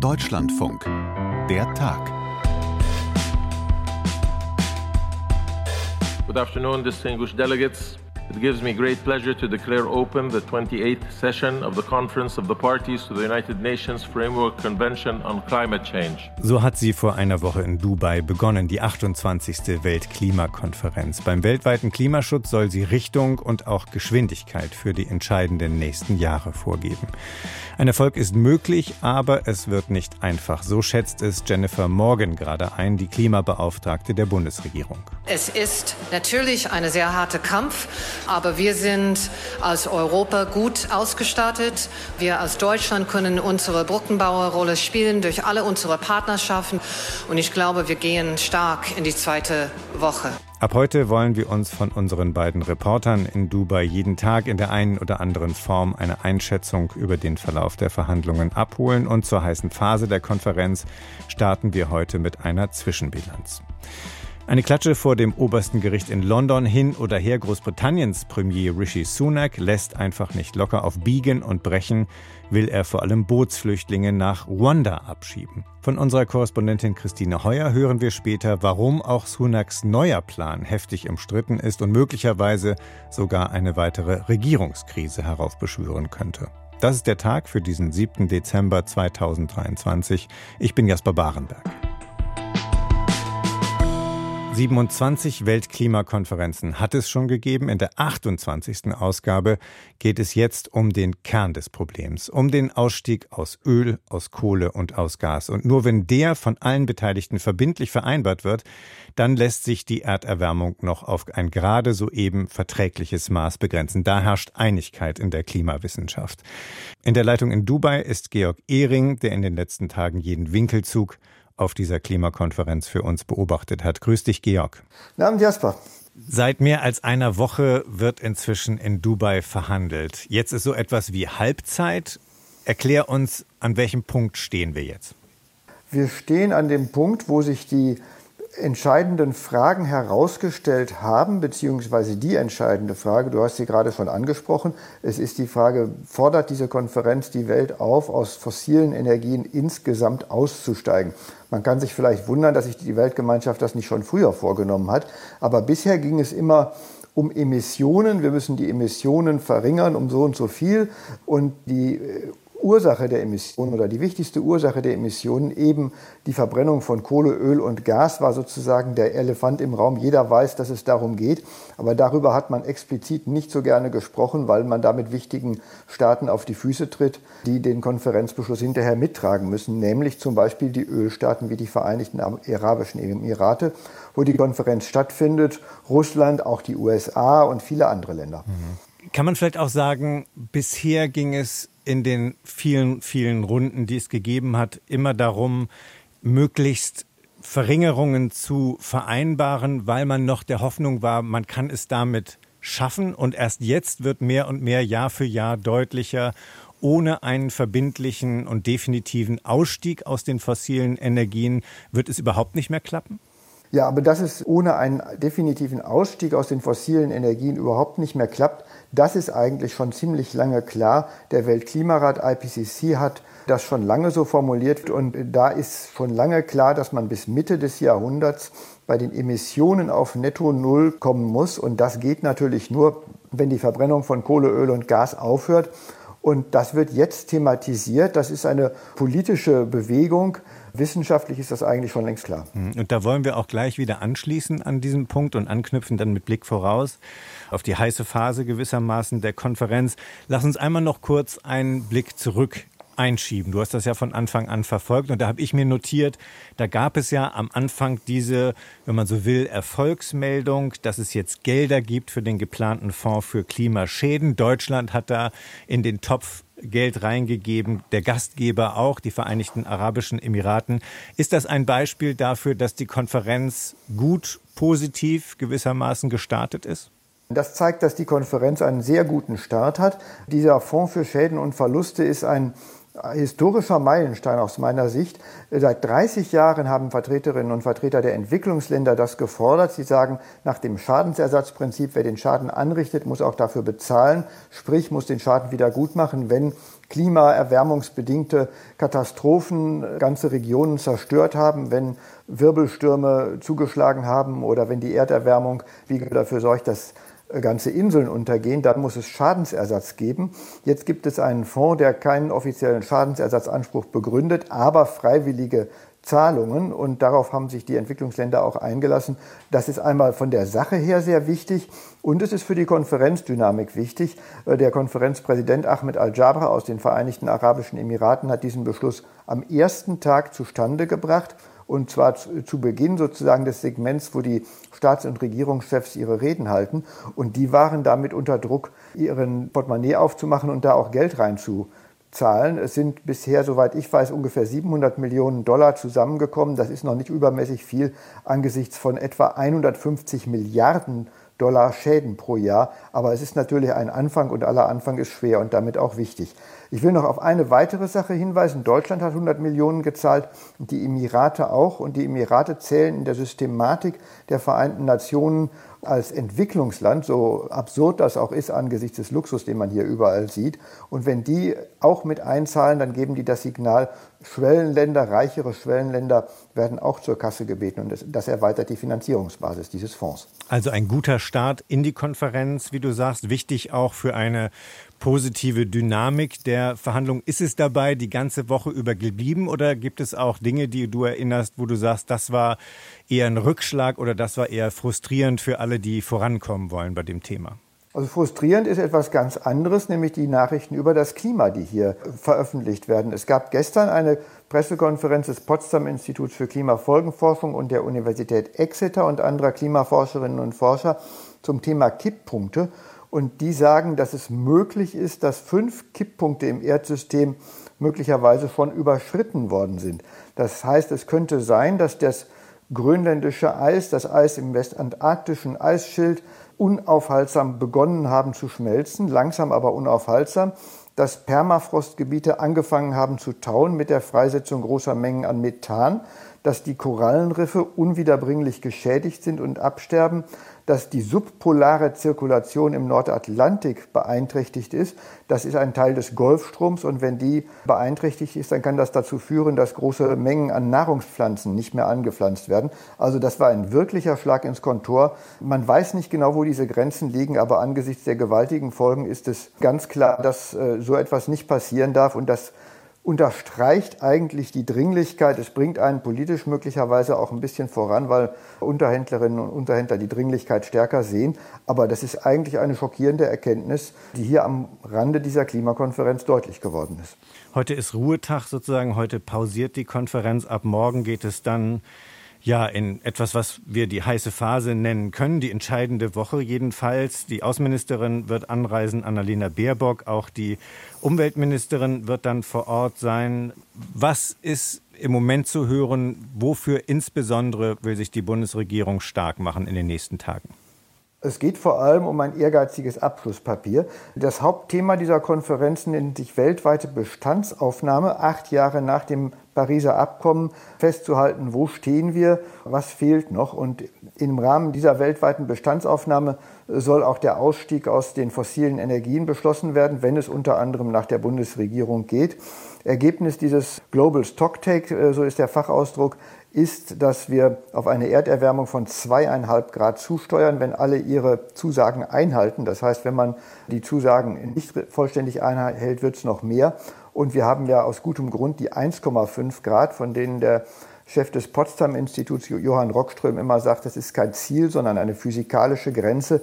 Deutschlandfunk. Der Tag. Good afternoon, distinguished delegates. It gives me great pleasure to declare open the 28th session of the Conference of the Parties to the United Nations Framework Convention on Climate Change. So hat sie vor einer Woche in Dubai begonnen, die 28. Weltklimakonferenz. Beim weltweiten Klimaschutz soll sie Richtung und auch Geschwindigkeit für die entscheidenden nächsten Jahre vorgeben. Ein Erfolg ist möglich, aber es wird nicht einfach. So schätzt es Jennifer Morgan gerade ein, die Klimabeauftragte der Bundesregierung. Es ist natürlich ein sehr harter Kampf. Aber wir sind als Europa gut ausgestattet. Wir als Deutschland können unsere Brückenbauerrolle spielen durch alle unsere Partnerschaften. Und ich glaube, wir gehen stark in die zweite Woche. Ab heute wollen wir uns von unseren beiden Reportern in Dubai jeden Tag in der einen oder anderen Form eine Einschätzung über den Verlauf der Verhandlungen abholen und zur heißen Phase der Konferenz starten wir heute mit einer Zwischenbilanz. Eine Klatsche vor dem obersten Gericht in London hin oder her. Großbritanniens Premier Rishi Sunak lässt einfach nicht locker auf Biegen und Brechen, will er vor allem Bootsflüchtlinge nach Ruanda abschieben. Von unserer Korrespondentin Christine Heuer hören wir später, warum auch Sunaks neuer Plan heftig umstritten ist und möglicherweise sogar eine weitere Regierungskrise heraufbeschwören könnte. Das ist der Tag für diesen 7. Dezember 2023. Ich bin Jasper Barenberg. 27 Weltklimakonferenzen hat es schon gegeben. In der 28. Ausgabe geht es jetzt um den Kern des Problems, um den Ausstieg aus Öl, aus Kohle und aus Gas. Und nur wenn der von allen Beteiligten verbindlich vereinbart wird, dann lässt sich die Erderwärmung noch auf ein gerade soeben verträgliches Maß begrenzen. Da herrscht Einigkeit in der Klimawissenschaft. In der Leitung in Dubai ist Georg Ehring, der in den letzten Tagen jeden Winkelzug auf dieser Klimakonferenz für uns beobachtet hat. Grüß dich, Georg. Guten Abend, Jasper. Seit mehr als einer Woche wird inzwischen in Dubai verhandelt. Jetzt ist so etwas wie Halbzeit. Erklär uns, an welchem Punkt stehen wir jetzt? Wir stehen an dem Punkt, wo sich die entscheidenden Fragen herausgestellt haben, beziehungsweise die entscheidende Frage, du hast sie gerade schon angesprochen, es ist die Frage, fordert diese Konferenz die Welt auf, aus fossilen Energien insgesamt auszusteigen? Man kann sich vielleicht wundern, dass sich die Weltgemeinschaft das nicht schon früher vorgenommen hat, aber bisher ging es immer um Emissionen. Wir müssen die Emissionen verringern um so und so viel und die äh, Ursache der Emissionen oder die wichtigste Ursache der Emissionen eben die Verbrennung von Kohle, Öl und Gas war sozusagen der Elefant im Raum. Jeder weiß, dass es darum geht, aber darüber hat man explizit nicht so gerne gesprochen, weil man damit wichtigen Staaten auf die Füße tritt, die den Konferenzbeschluss hinterher mittragen müssen, nämlich zum Beispiel die Ölstaaten wie die Vereinigten Arabischen Emirate, wo die Konferenz stattfindet, Russland, auch die USA und viele andere Länder. Kann man vielleicht auch sagen, bisher ging es in den vielen, vielen Runden, die es gegeben hat, immer darum, möglichst Verringerungen zu vereinbaren, weil man noch der Hoffnung war, man kann es damit schaffen. Und erst jetzt wird mehr und mehr Jahr für Jahr deutlicher, ohne einen verbindlichen und definitiven Ausstieg aus den fossilen Energien wird es überhaupt nicht mehr klappen? Ja, aber dass es ohne einen definitiven Ausstieg aus den fossilen Energien überhaupt nicht mehr klappt, das ist eigentlich schon ziemlich lange klar. Der Weltklimarat IPCC hat das schon lange so formuliert und da ist schon lange klar, dass man bis Mitte des Jahrhunderts bei den Emissionen auf Netto Null kommen muss und das geht natürlich nur, wenn die Verbrennung von Kohle, Öl und Gas aufhört. Und das wird jetzt thematisiert. Das ist eine politische Bewegung, Wissenschaftlich ist das eigentlich schon längst klar. Mhm. Und da wollen wir auch gleich wieder anschließen an diesem Punkt und anknüpfen dann mit Blick voraus auf die heiße Phase gewissermaßen der Konferenz. Lass uns einmal noch kurz einen Blick zurück einschieben. Du hast das ja von Anfang an verfolgt und da habe ich mir notiert, da gab es ja am Anfang diese, wenn man so will, Erfolgsmeldung, dass es jetzt Gelder gibt für den geplanten Fonds für Klimaschäden. Deutschland hat da in den Topf Geld reingegeben, der Gastgeber auch, die Vereinigten Arabischen Emiraten. Ist das ein Beispiel dafür, dass die Konferenz gut, positiv gewissermaßen gestartet ist? Das zeigt, dass die Konferenz einen sehr guten Start hat. Dieser Fonds für Schäden und Verluste ist ein historischer Meilenstein aus meiner Sicht. Seit 30 Jahren haben Vertreterinnen und Vertreter der Entwicklungsländer das gefordert. Sie sagen, nach dem Schadensersatzprinzip, wer den Schaden anrichtet, muss auch dafür bezahlen, sprich muss den Schaden wieder gut machen, wenn klimaerwärmungsbedingte Katastrophen ganze Regionen zerstört haben, wenn Wirbelstürme zugeschlagen haben oder wenn die Erderwärmung wie dafür sorgt, dass ganze Inseln untergehen, dann muss es Schadensersatz geben. Jetzt gibt es einen Fonds, der keinen offiziellen Schadensersatzanspruch begründet, aber freiwillige Zahlungen und darauf haben sich die Entwicklungsländer auch eingelassen. Das ist einmal von der Sache her sehr wichtig und es ist für die Konferenzdynamik wichtig. Der Konferenzpräsident Ahmed Al-Jabra aus den Vereinigten Arabischen Emiraten hat diesen Beschluss am ersten Tag zustande gebracht und zwar zu Beginn sozusagen des Segments, wo die Staats- und Regierungschefs ihre Reden halten. Und die waren damit unter Druck, ihren Portemonnaie aufzumachen und da auch Geld reinzuzahlen. Es sind bisher, soweit ich weiß, ungefähr 700 Millionen Dollar zusammengekommen. Das ist noch nicht übermäßig viel angesichts von etwa 150 Milliarden Dollar Schäden pro Jahr. Aber es ist natürlich ein Anfang und aller Anfang ist schwer und damit auch wichtig. Ich will noch auf eine weitere Sache hinweisen. Deutschland hat 100 Millionen gezahlt die Emirate auch. Und die Emirate zählen in der Systematik der Vereinten Nationen als Entwicklungsland, so absurd das auch ist angesichts des Luxus, den man hier überall sieht. Und wenn die auch mit einzahlen, dann geben die das Signal, Schwellenländer, reichere Schwellenländer werden auch zur Kasse gebeten. Und das, das erweitert die Finanzierungsbasis dieses Fonds. Also ein guter Start in die Konferenz, wie du sagst, wichtig auch für eine positive Dynamik der Verhandlungen. Ist es dabei die ganze Woche über geblieben oder gibt es auch Dinge, die du erinnerst, wo du sagst, das war eher ein Rückschlag oder das war eher frustrierend für alle, die vorankommen wollen bei dem Thema? Also frustrierend ist etwas ganz anderes, nämlich die Nachrichten über das Klima, die hier veröffentlicht werden. Es gab gestern eine Pressekonferenz des Potsdam Instituts für Klimafolgenforschung und der Universität Exeter und anderer Klimaforscherinnen und Forscher zum Thema Kipppunkte. Und die sagen, dass es möglich ist, dass fünf Kipppunkte im Erdsystem möglicherweise schon überschritten worden sind. Das heißt, es könnte sein, dass das grönländische Eis, das Eis im westantarktischen Eisschild unaufhaltsam begonnen haben zu schmelzen, langsam aber unaufhaltsam, dass Permafrostgebiete angefangen haben zu tauen mit der Freisetzung großer Mengen an Methan, dass die Korallenriffe unwiederbringlich geschädigt sind und absterben, dass die subpolare Zirkulation im Nordatlantik beeinträchtigt ist. Das ist ein Teil des Golfstroms und wenn die beeinträchtigt ist, dann kann das dazu führen, dass große Mengen an Nahrungspflanzen nicht mehr angepflanzt werden. Also das war ein wirklicher Schlag ins Kontor. Man weiß nicht genau, wo diese Grenzen liegen, aber angesichts der gewaltigen Folgen ist es ganz klar, dass äh, so etwas nicht passieren darf und dass unterstreicht eigentlich die Dringlichkeit. Es bringt einen politisch möglicherweise auch ein bisschen voran, weil Unterhändlerinnen und Unterhändler die Dringlichkeit stärker sehen. Aber das ist eigentlich eine schockierende Erkenntnis, die hier am Rande dieser Klimakonferenz deutlich geworden ist. Heute ist Ruhetag sozusagen. Heute pausiert die Konferenz. Ab morgen geht es dann ja, in etwas, was wir die heiße Phase nennen können, die entscheidende Woche jedenfalls. Die Außenministerin wird anreisen, Annalena Baerbock, auch die Umweltministerin wird dann vor Ort sein. Was ist im Moment zu hören, wofür insbesondere will sich die Bundesregierung stark machen in den nächsten Tagen? Es geht vor allem um ein ehrgeiziges Abschlusspapier. Das Hauptthema dieser Konferenz nennt sich weltweite Bestandsaufnahme, acht Jahre nach dem Pariser Abkommen festzuhalten, wo stehen wir, was fehlt noch. Und im Rahmen dieser weltweiten Bestandsaufnahme soll auch der Ausstieg aus den fossilen Energien beschlossen werden, wenn es unter anderem nach der Bundesregierung geht. Ergebnis dieses Global Stocktake, äh, so ist der Fachausdruck, ist, dass wir auf eine Erderwärmung von zweieinhalb Grad zusteuern, wenn alle ihre Zusagen einhalten. Das heißt, wenn man die Zusagen nicht vollständig einhält, wird es noch mehr. Und wir haben ja aus gutem Grund die 1,5 Grad, von denen der Chef des Potsdam-Instituts, Johann Rockström, immer sagt, das ist kein Ziel, sondern eine physikalische Grenze,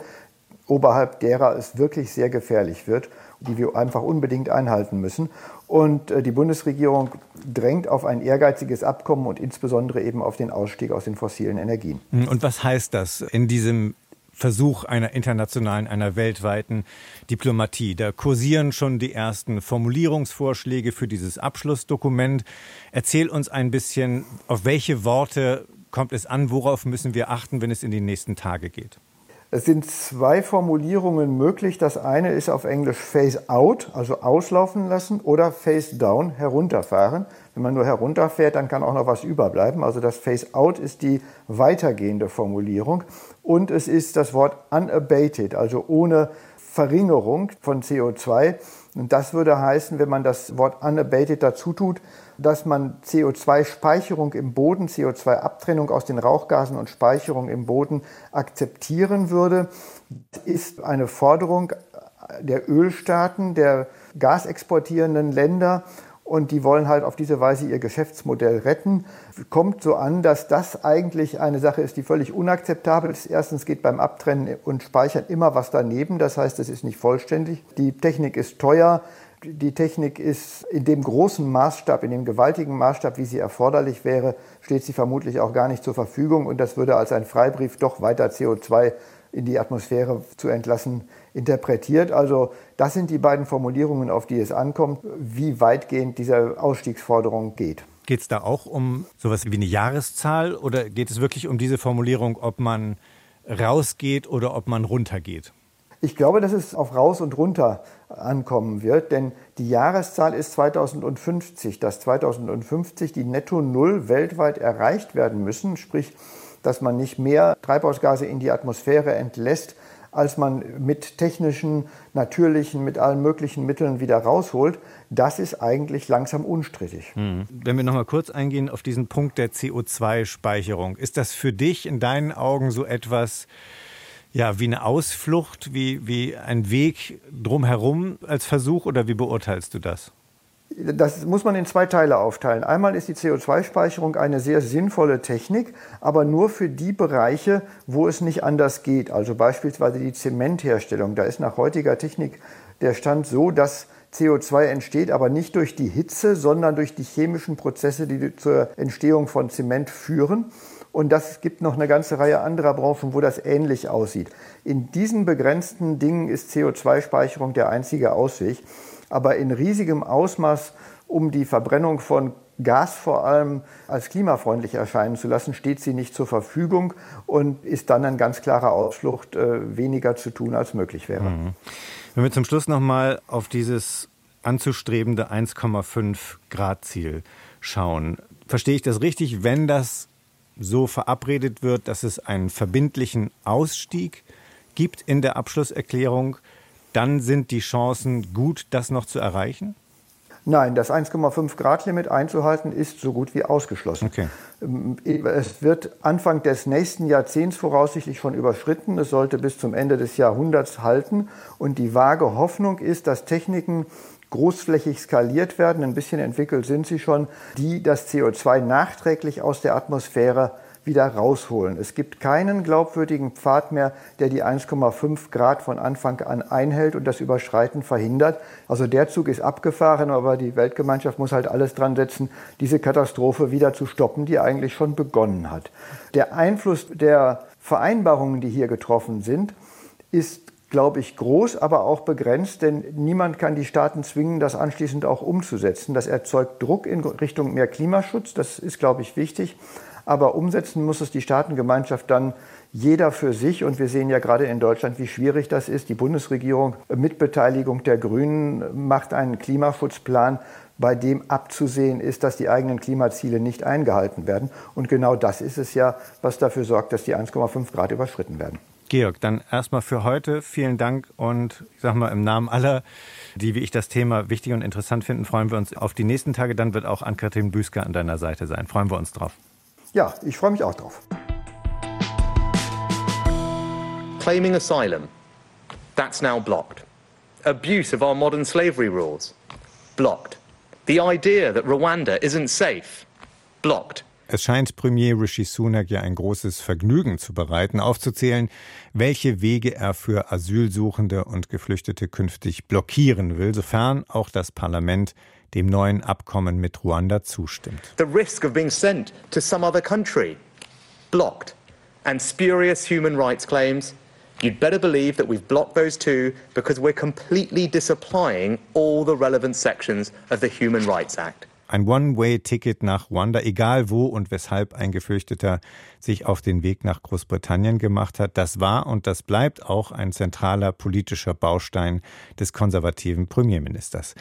oberhalb derer es wirklich sehr gefährlich wird, die wir einfach unbedingt einhalten müssen. Und äh, die Bundesregierung drängt auf ein ehrgeiziges Abkommen und insbesondere eben auf den Ausstieg aus den fossilen Energien. Hm, und was heißt das in diesem Versuch einer internationalen, einer weltweiten Diplomatie. Da kursieren schon die ersten Formulierungsvorschläge für dieses Abschlussdokument. Erzähl uns ein bisschen, auf welche Worte kommt es an, worauf müssen wir achten, wenn es in die nächsten Tage geht? Es sind zwei Formulierungen möglich. Das eine ist auf Englisch Phase Out, also auslaufen lassen, oder Phase Down, herunterfahren. Wenn man nur herunterfährt, dann kann auch noch was überbleiben. Also das Phase Out ist die weitergehende Formulierung. Und es ist das Wort unabated, also ohne Verringerung von CO2. Und das würde heißen, wenn man das Wort unabated dazu tut, dass man CO2-Speicherung im Boden, CO2-Abtrennung aus den Rauchgasen und Speicherung im Boden akzeptieren würde. Ist eine Forderung der Ölstaaten, der gasexportierenden Länder und die wollen halt auf diese Weise ihr Geschäftsmodell retten. Kommt so an, dass das eigentlich eine Sache ist, die völlig unakzeptabel ist. Erstens geht beim Abtrennen und Speichern immer was daneben, das heißt, es ist nicht vollständig. Die Technik ist teuer, die Technik ist in dem großen Maßstab, in dem gewaltigen Maßstab, wie sie erforderlich wäre, steht sie vermutlich auch gar nicht zur Verfügung und das würde als ein Freibrief doch weiter CO2 in die Atmosphäre zu entlassen interpretiert. Also das sind die beiden Formulierungen, auf die es ankommt, wie weitgehend diese Ausstiegsforderung geht. Geht es da auch um sowas wie eine Jahreszahl oder geht es wirklich um diese Formulierung, ob man rausgeht oder ob man runtergeht? Ich glaube, dass es auf raus und runter ankommen wird, denn die Jahreszahl ist 2050, dass 2050 die Netto Null weltweit erreicht werden müssen, sprich, dass man nicht mehr Treibhausgase in die Atmosphäre entlässt, als man mit technischen, natürlichen, mit allen möglichen Mitteln wieder rausholt, das ist eigentlich langsam unstrittig. Mhm. Wenn wir noch mal kurz eingehen auf diesen Punkt der CO2-Speicherung, ist das für dich in deinen Augen so etwas, ja, wie eine Ausflucht, wie, wie ein Weg drumherum als Versuch oder wie beurteilst du das? Das muss man in zwei Teile aufteilen. Einmal ist die CO2-Speicherung eine sehr sinnvolle Technik, aber nur für die Bereiche, wo es nicht anders geht. Also beispielsweise die Zementherstellung. Da ist nach heutiger Technik der Stand so, dass CO2 entsteht, aber nicht durch die Hitze, sondern durch die chemischen Prozesse, die zur Entstehung von Zement führen. Und das gibt noch eine ganze Reihe anderer Branchen, wo das ähnlich aussieht. In diesen begrenzten Dingen ist CO2-Speicherung der einzige Ausweg. Aber in riesigem Ausmaß, um die Verbrennung von Gas vor allem als klimafreundlich erscheinen zu lassen, steht sie nicht zur Verfügung und ist dann ein ganz klarer Ausflucht, äh, weniger zu tun, als möglich wäre. Mhm. Wenn wir zum Schluss nochmal auf dieses anzustrebende 1,5 Grad Ziel schauen, verstehe ich das richtig, wenn das so verabredet wird, dass es einen verbindlichen Ausstieg gibt in der Abschlusserklärung, dann sind die Chancen gut, das noch zu erreichen? Nein, das 1,5 Grad Limit einzuhalten ist so gut wie ausgeschlossen. Okay. Ähm, es wird Anfang des nächsten Jahrzehnts voraussichtlich schon überschritten. Es sollte bis zum Ende des Jahrhunderts halten. Und die vage Hoffnung ist, dass Techniken großflächig skaliert werden, ein bisschen entwickelt sind sie schon, die das CO2 nachträglich aus der Atmosphäre wieder rausholen. Es gibt keinen glaubwürdigen Pfad mehr, der die 1,5 Grad von Anfang an einhält und das Überschreiten verhindert. Also der Zug ist abgefahren, aber die Weltgemeinschaft muss halt alles dran setzen, diese Katastrophe wieder zu stoppen, die eigentlich schon begonnen hat. Der Einfluss der Vereinbarungen, die hier getroffen sind, ist glaube ich, groß, aber auch begrenzt, denn niemand kann die Staaten zwingen, das anschließend auch umzusetzen. Das erzeugt Druck in Richtung mehr Klimaschutz, das ist, glaube ich, wichtig. Aber umsetzen muss es die Staatengemeinschaft dann jeder für sich. Und wir sehen ja gerade in Deutschland, wie schwierig das ist. Die Bundesregierung mit Beteiligung der Grünen macht einen Klimaschutzplan, bei dem abzusehen ist, dass die eigenen Klimaziele nicht eingehalten werden. Und genau das ist es ja, was dafür sorgt, dass die 1,5 Grad überschritten werden. Georg, dann erstmal für heute vielen Dank und ich sage mal im Namen aller, die wie ich das Thema wichtig und interessant finden, freuen wir uns auf die nächsten Tage. Dann wird auch Ann-Kathrin Büsker an deiner Seite sein. Freuen wir uns drauf. Ja, ich freue mich auch drauf. Claiming asylum, that's now blocked. Abuse of our modern slavery rules, blocked. The idea that Rwanda isn't safe, blocked. Es scheint Premier Rishi Sunak ja ein großes Vergnügen zu bereiten, aufzuzählen, welche Wege er für Asylsuchende und Geflüchtete künftig blockieren will, sofern auch das Parlament dem neuen Abkommen mit Ruanda zustimmt. The risk of being sent to some other country blocked and spurious human rights claims You'd better believe that we've blocked those too because we're completely disapplying all the relevant sections of the Human Rights Act. Ein One-Way-Ticket nach Ruanda, egal wo und weshalb ein Gefürchteter sich auf den Weg nach Großbritannien gemacht hat, das war und das bleibt auch ein zentraler politischer Baustein des konservativen Premierministers.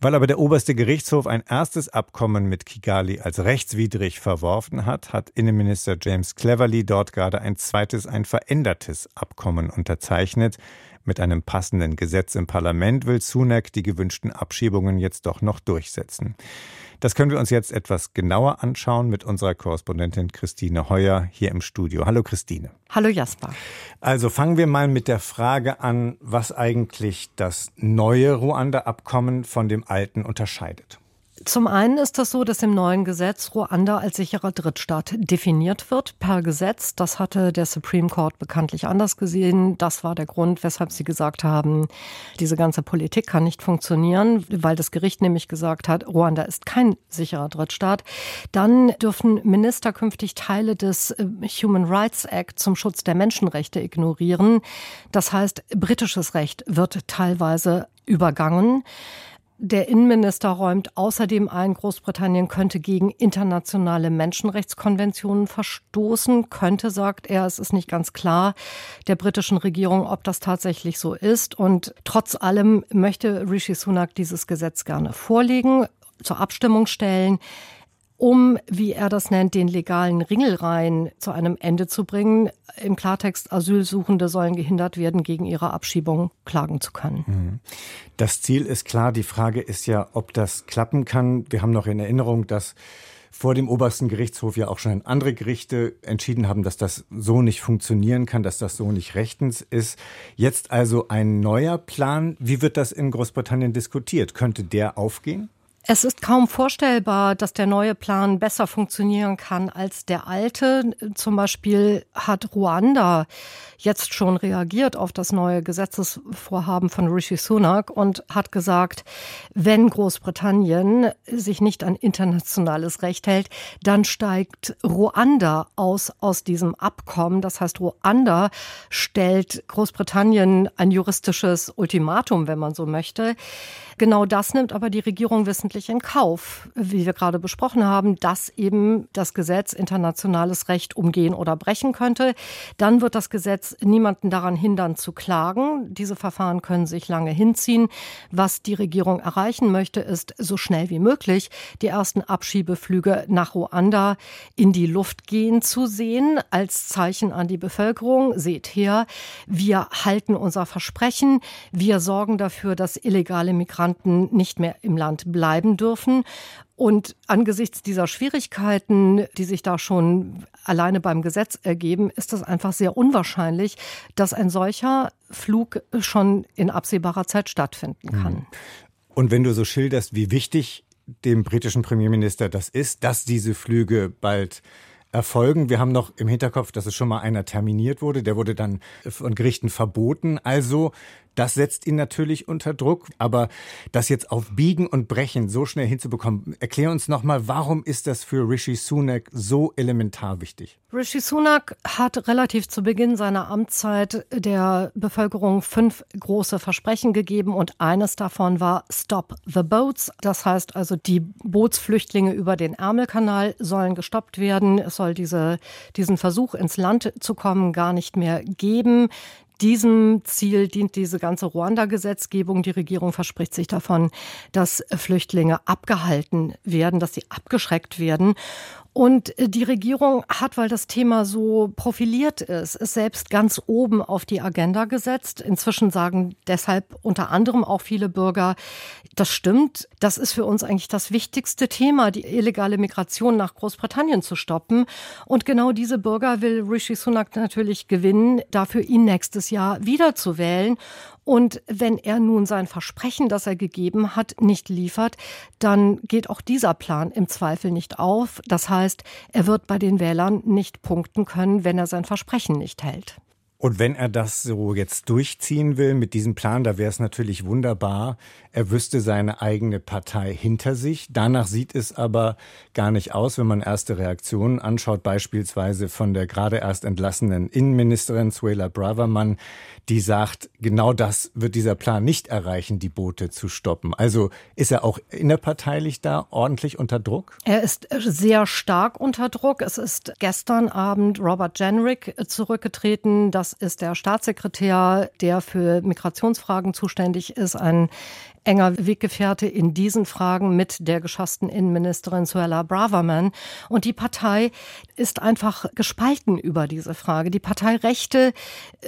Weil aber der oberste Gerichtshof ein erstes Abkommen mit Kigali als rechtswidrig verworfen hat, hat Innenminister James Cleverly dort gerade ein zweites, ein verändertes Abkommen unterzeichnet. Mit einem passenden Gesetz im Parlament will Sunak die gewünschten Abschiebungen jetzt doch noch durchsetzen. Das können wir uns jetzt etwas genauer anschauen mit unserer Korrespondentin Christine Heuer hier im Studio. Hallo Christine. Hallo Jasper. Also fangen wir mal mit der Frage an, was eigentlich das neue Ruanda-Abkommen von dem alten unterscheidet. Zum einen ist das so, dass im neuen Gesetz Ruanda als sicherer Drittstaat definiert wird, per Gesetz. Das hatte der Supreme Court bekanntlich anders gesehen. Das war der Grund, weshalb sie gesagt haben, diese ganze Politik kann nicht funktionieren, weil das Gericht nämlich gesagt hat, Ruanda ist kein sicherer Drittstaat. Dann dürfen Minister künftig Teile des äh, Human Rights Act zum Schutz der Menschenrechte ignorieren. Das heißt, britisches Recht wird teilweise übergangen. Der Innenminister räumt außerdem ein, Großbritannien könnte gegen internationale Menschenrechtskonventionen verstoßen. Könnte, sagt er, es ist nicht ganz klar der britischen Regierung, ob das tatsächlich so ist. Und trotz allem möchte Rishi Sunak dieses Gesetz gerne vorlegen, zur Abstimmung stellen um, wie er das nennt, den legalen Ringelreihen zu einem Ende zu bringen. Im Klartext, Asylsuchende sollen gehindert werden, gegen ihre Abschiebung klagen zu können. Mhm. Das Ziel ist klar. Die Frage ist ja, ob das klappen kann. Wir haben noch in Erinnerung, dass vor dem obersten Gerichtshof ja auch schon andere Gerichte entschieden haben, dass das so nicht funktionieren kann, dass das so nicht rechtens ist. Jetzt also ein neuer Plan. Wie wird das in Großbritannien diskutiert? Könnte der aufgehen? Es ist kaum vorstellbar, dass der neue Plan besser funktionieren kann als der alte. Zum Beispiel hat Ruanda jetzt schon reagiert auf das neue Gesetzesvorhaben von Rishi Sunak und hat gesagt, wenn Großbritannien sich nicht an internationales Recht hält, dann steigt Ruanda aus aus diesem Abkommen. Das heißt, Ruanda stellt Großbritannien ein juristisches Ultimatum, wenn man so möchte. Genau das nimmt aber die Regierung wissentlich in Kauf, wie wir gerade besprochen haben, dass eben das Gesetz internationales Recht umgehen oder brechen könnte. Dann wird das Gesetz niemanden daran hindern zu klagen. Diese Verfahren können sich lange hinziehen. Was die Regierung erreichen möchte, ist so schnell wie möglich die ersten Abschiebeflüge nach Ruanda in die Luft gehen zu sehen, als Zeichen an die Bevölkerung. Seht her, wir halten unser Versprechen. Wir sorgen dafür, dass illegale Migranten Migranten nicht mehr im Land bleiben dürfen. Und angesichts dieser Schwierigkeiten, die sich da schon alleine beim Gesetz ergeben, ist es einfach sehr unwahrscheinlich, dass ein solcher Flug schon in absehbarer Zeit stattfinden kann. Mhm. Und wenn du so schilderst, wie wichtig dem britischen Premierminister das ist, dass diese Flüge bald erfolgen. Wir haben noch im Hinterkopf, dass es schon mal einer terminiert wurde. Der wurde dann von Gerichten verboten. Also das setzt ihn natürlich unter Druck. Aber das jetzt auf Biegen und Brechen so schnell hinzubekommen, erklär uns nochmal, warum ist das für Rishi Sunak so elementar wichtig? Rishi Sunak hat relativ zu Beginn seiner Amtszeit der Bevölkerung fünf große Versprechen gegeben und eines davon war Stop the Boats. Das heißt also, die Bootsflüchtlinge über den Ärmelkanal sollen gestoppt werden. Es soll diese, diesen Versuch ins Land zu kommen gar nicht mehr geben. Diesem Ziel dient diese ganze Ruanda-Gesetzgebung. Die Regierung verspricht sich davon, dass Flüchtlinge abgehalten werden, dass sie abgeschreckt werden. Und äh, die Regierung hat, weil das Thema so profiliert ist, es selbst ganz oben auf die Agenda gesetzt. Inzwischen sagen deshalb unter anderem auch viele Bürger, das stimmt, das ist für uns eigentlich das wichtigste Thema, die illegale Migration nach Großbritannien zu stoppen. Und genau diese Bürger will Rishi Sunak natürlich gewinnen, dafür ihn nächstes Jahr wiederzuwählen. Und wenn er nun sein Versprechen, das er gegeben hat, nicht liefert, dann geht auch dieser Plan im Zweifel nicht auf. Das heißt, er wird bei den Wählern nicht punkten können, wenn er sein Versprechen nicht hält. Und wenn er das so jetzt durchziehen will mit diesem Plan, da wäre es natürlich wunderbar. Er wüsste seine eigene Partei hinter sich. Danach sieht es aber gar nicht aus, wenn man erste Reaktionen anschaut, beispielsweise von der gerade erst entlassenen Innenministerin Suela Braverman, die sagt, genau das wird dieser Plan nicht erreichen, die Boote zu stoppen. Also ist er auch innerparteilich da ordentlich unter Druck? Er ist sehr stark unter Druck. Es ist gestern Abend Robert Jenrick zurückgetreten. Das ist der Staatssekretär, der für Migrationsfragen zuständig ist, ein enger Weggefährte in diesen Fragen mit der geschassten Innenministerin Suella Braverman. Und die Partei ist einfach gespalten über diese Frage. Die Partei Rechte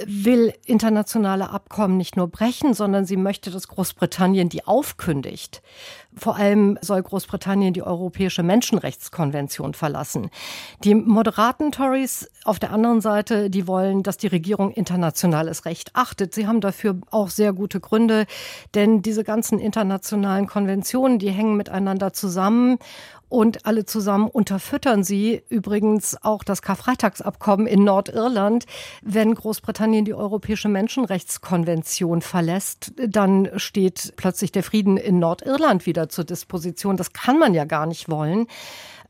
will internationale Abkommen nicht nur brechen, sondern sie möchte, dass Großbritannien die aufkündigt. Vor allem soll Großbritannien die Europäische Menschenrechtskonvention verlassen. Die moderaten Tories auf der anderen Seite, die wollen, dass die Regierung internationales Recht achtet. Sie haben dafür auch sehr gute Gründe, denn diese ganzen internationalen Konventionen, die hängen miteinander zusammen und alle zusammen unterfüttern sie übrigens auch das Karfreitagsabkommen in Nordirland. Wenn Großbritannien die Europäische Menschenrechtskonvention verlässt, dann steht plötzlich der Frieden in Nordirland wieder zur Disposition. Das kann man ja gar nicht wollen.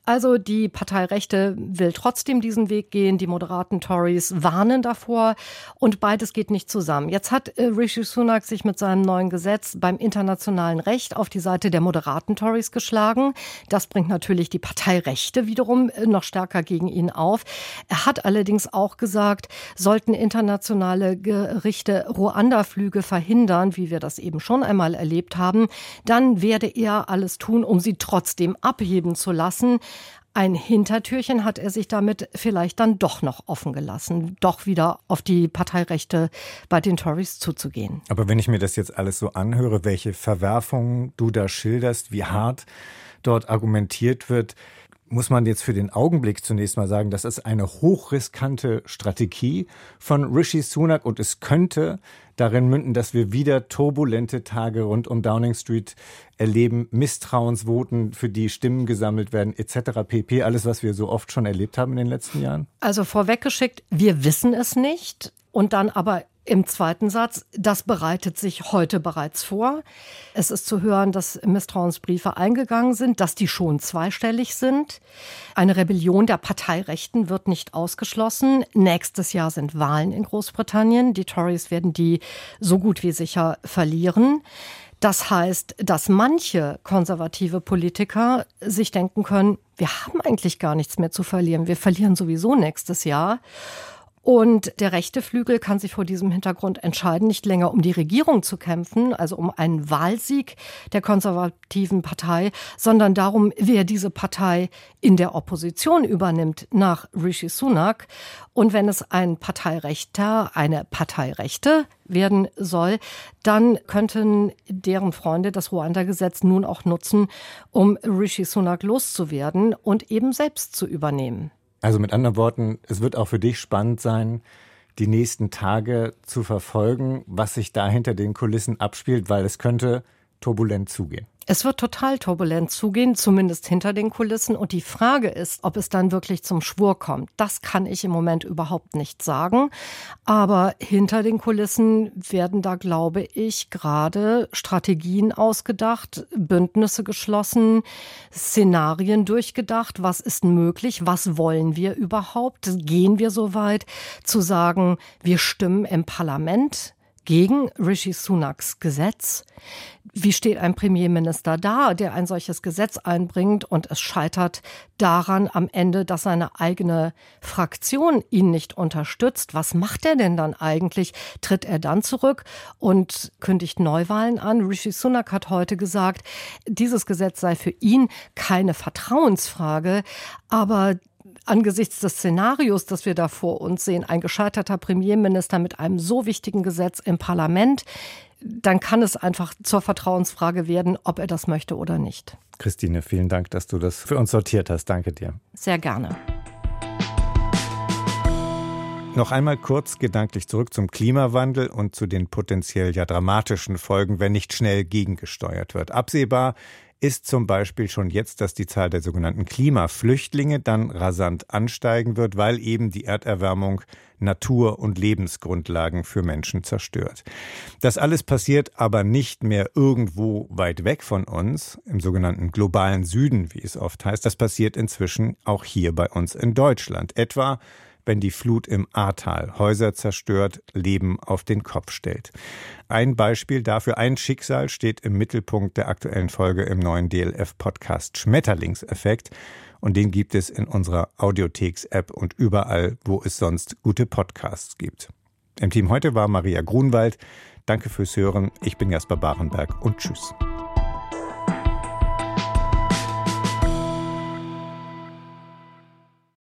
Also die Partei Rechte will trotzdem diesen Weg gehen. Die moderaten Tories warnen davor und beides geht nicht zusammen. Jetzt hat äh, Rishi Sunak sich mit seinem neuen Gesetz beim internationalen Recht auf die Seite der moderaten Tories geschlagen. Das bringt natürlich die Partei Rechte wiederum äh, noch stärker gegen ihn auf. Er hat allerdings auch gesagt, sollten internationale Gerichte Ruanda-Flüge verhindern, wie wir das eben schon einmal erlebt haben, dann werde er alles tun, um sie trotzdem abheben zu lassen. Ein Hintertürchen hat er sich damit vielleicht dann doch noch offen gelassen, doch wieder auf die Parteirechte bei den Tories zuzugehen. Aber wenn ich mir das jetzt alles so anhöre, welche Verwerfungen du da schilderst, wie hart dort argumentiert wird, muss man jetzt für den Augenblick zunächst mal sagen, das ist eine hochriskante Strategie von Rishi Sunak und es könnte darin münden, dass wir wieder turbulente Tage rund um Downing Street erleben, Misstrauensvoten, für die Stimmen gesammelt werden, etc. pp. Alles, was wir so oft schon erlebt haben in den letzten Jahren? Also vorweggeschickt, wir wissen es nicht. Und dann aber im zweiten Satz, das bereitet sich heute bereits vor. Es ist zu hören, dass Misstrauensbriefe eingegangen sind, dass die schon zweistellig sind. Eine Rebellion der Parteirechten wird nicht ausgeschlossen. Nächstes Jahr sind Wahlen in Großbritannien. Die Tories werden die so gut wie sicher verlieren. Das heißt, dass manche konservative Politiker sich denken können, wir haben eigentlich gar nichts mehr zu verlieren. Wir verlieren sowieso nächstes Jahr. Und der rechte Flügel kann sich vor diesem Hintergrund entscheiden, nicht länger um die Regierung zu kämpfen, also um einen Wahlsieg der konservativen Partei, sondern darum, wer diese Partei in der Opposition übernimmt nach Rishi Sunak. Und wenn es ein Parteirechter, eine Parteirechte werden soll, dann könnten deren Freunde das Ruanda-Gesetz nun auch nutzen, um Rishi Sunak loszuwerden und eben selbst zu übernehmen. Also mit anderen Worten, es wird auch für dich spannend sein, die nächsten Tage zu verfolgen, was sich da hinter den Kulissen abspielt, weil es könnte turbulent zugehen. Es wird total turbulent zugehen, zumindest hinter den Kulissen. Und die Frage ist, ob es dann wirklich zum Schwur kommt. Das kann ich im Moment überhaupt nicht sagen. Aber hinter den Kulissen werden da, glaube ich, gerade Strategien ausgedacht, Bündnisse geschlossen, Szenarien durchgedacht. Was ist möglich? Was wollen wir überhaupt? Gehen wir so weit zu sagen, wir stimmen im Parlament gegen Rishi Sunaks Gesetz. Wie steht ein Premierminister da, der ein solches Gesetz einbringt und es scheitert daran am Ende, dass seine eigene Fraktion ihn nicht unterstützt? Was macht er denn dann eigentlich? Tritt er dann zurück und kündigt Neuwahlen an? Rishi Sunak hat heute gesagt, dieses Gesetz sei für ihn keine Vertrauensfrage, aber angesichts des Szenarios, das wir da vor uns sehen, ein gescheiterter Premierminister mit einem so wichtigen Gesetz im Parlament, dann kann es einfach zur Vertrauensfrage werden, ob er das möchte oder nicht. Christine, vielen Dank, dass du das für uns sortiert hast. Danke dir. Sehr gerne. Noch einmal kurz gedanklich zurück zum Klimawandel und zu den potenziell ja dramatischen Folgen, wenn nicht schnell gegengesteuert wird. Absehbar ist zum Beispiel schon jetzt, dass die Zahl der sogenannten Klimaflüchtlinge dann rasant ansteigen wird, weil eben die Erderwärmung Natur und Lebensgrundlagen für Menschen zerstört. Das alles passiert aber nicht mehr irgendwo weit weg von uns, im sogenannten globalen Süden, wie es oft heißt. Das passiert inzwischen auch hier bei uns in Deutschland. Etwa wenn die Flut im Ahrtal Häuser zerstört, Leben auf den Kopf stellt. Ein Beispiel dafür, ein Schicksal steht im Mittelpunkt der aktuellen Folge im neuen DLF-Podcast Schmetterlingseffekt. Und den gibt es in unserer Audiotheks-App und überall, wo es sonst gute Podcasts gibt. Im Team heute war Maria Grunwald. Danke fürs Hören. Ich bin Jasper Barenberg und tschüss.